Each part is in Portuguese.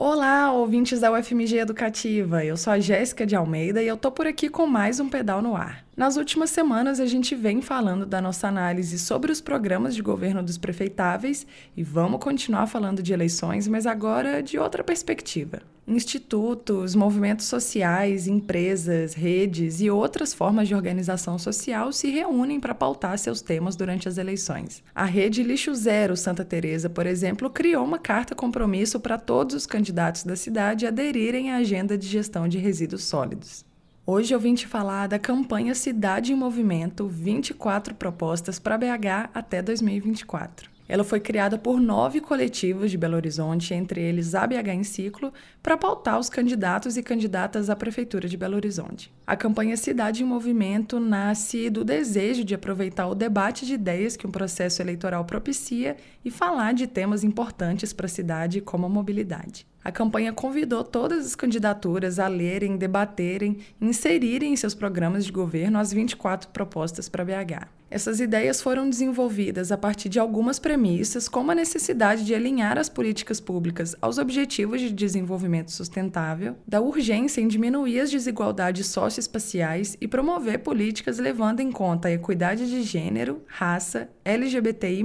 Olá, ouvintes da UFMG Educativa. Eu sou a Jéssica de Almeida e eu tô por aqui com mais um Pedal no Ar. Nas últimas semanas, a gente vem falando da nossa análise sobre os programas de governo dos prefeitáveis e vamos continuar falando de eleições, mas agora de outra perspectiva. Institutos, movimentos sociais, empresas, redes e outras formas de organização social se reúnem para pautar seus temas durante as eleições. A rede Lixo Zero Santa Teresa, por exemplo, criou uma carta compromisso para todos os candidatos da cidade aderirem à agenda de gestão de resíduos sólidos. Hoje eu vim te falar da campanha Cidade em Movimento 24 propostas para BH até 2024. Ela foi criada por nove coletivos de Belo Horizonte, entre eles a BH em Ciclo, para pautar os candidatos e candidatas à Prefeitura de Belo Horizonte. A campanha Cidade em Movimento nasce do desejo de aproveitar o debate de ideias que um processo eleitoral propicia e falar de temas importantes para a cidade, como a mobilidade. A campanha convidou todas as candidaturas a lerem, debaterem e inserirem em seus programas de governo as 24 propostas para BH. Essas ideias foram desenvolvidas a partir de algumas premissas, como a necessidade de alinhar as políticas públicas aos objetivos de desenvolvimento sustentável, da urgência em diminuir as desigualdades socioespaciais e promover políticas levando em conta a equidade de gênero, raça, LGBTI,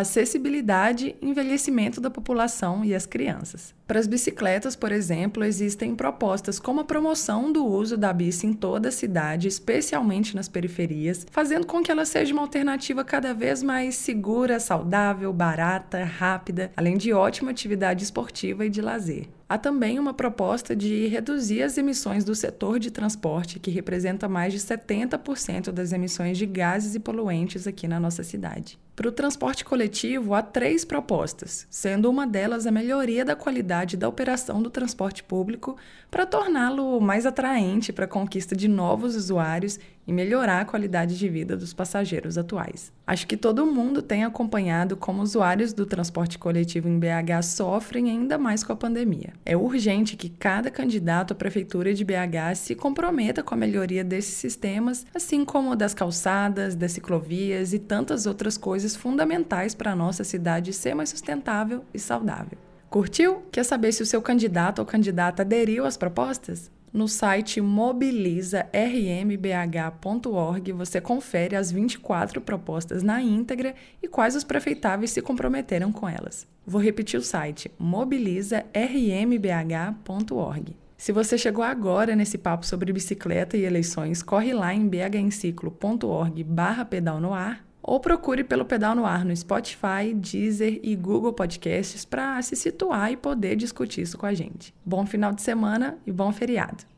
acessibilidade envelhecimento da população e as crianças. Para as bicicletas, por exemplo, existem propostas como a promoção do uso da bici em toda a cidade, especialmente nas periferias, fazendo com que ela seja uma alternativa cada vez mais segura, saudável, barata, rápida, além de ótima atividade esportiva e de lazer. Há também uma proposta de reduzir as emissões do setor de transporte, que representa mais de 70% das emissões de gases e poluentes aqui na nossa cidade. Para o transporte coletivo, há três propostas, sendo uma delas a melhoria da qualidade da operação do transporte público para torná-lo mais atraente para a conquista de novos usuários e melhorar a qualidade de vida dos passageiros atuais. Acho que todo mundo tem acompanhado como usuários do transporte coletivo em BH sofrem ainda mais com a pandemia. É urgente que cada candidato à prefeitura de BH se comprometa com a melhoria desses sistemas, assim como das calçadas, das ciclovias e tantas outras coisas fundamentais para a nossa cidade ser mais sustentável e saudável. Curtiu? Quer saber se o seu candidato ou candidata aderiu às propostas? No site mobilizarmbh.org você confere as 24 propostas na íntegra e quais os prefeitáveis se comprometeram com elas. Vou repetir o site mobilizarmbh.org. Se você chegou agora nesse papo sobre bicicleta e eleições, corre lá em bhenciclo.org barra pedal no ar ou procure pelo Pedal no Ar no Spotify, Deezer e Google Podcasts para se situar e poder discutir isso com a gente. Bom final de semana e bom feriado!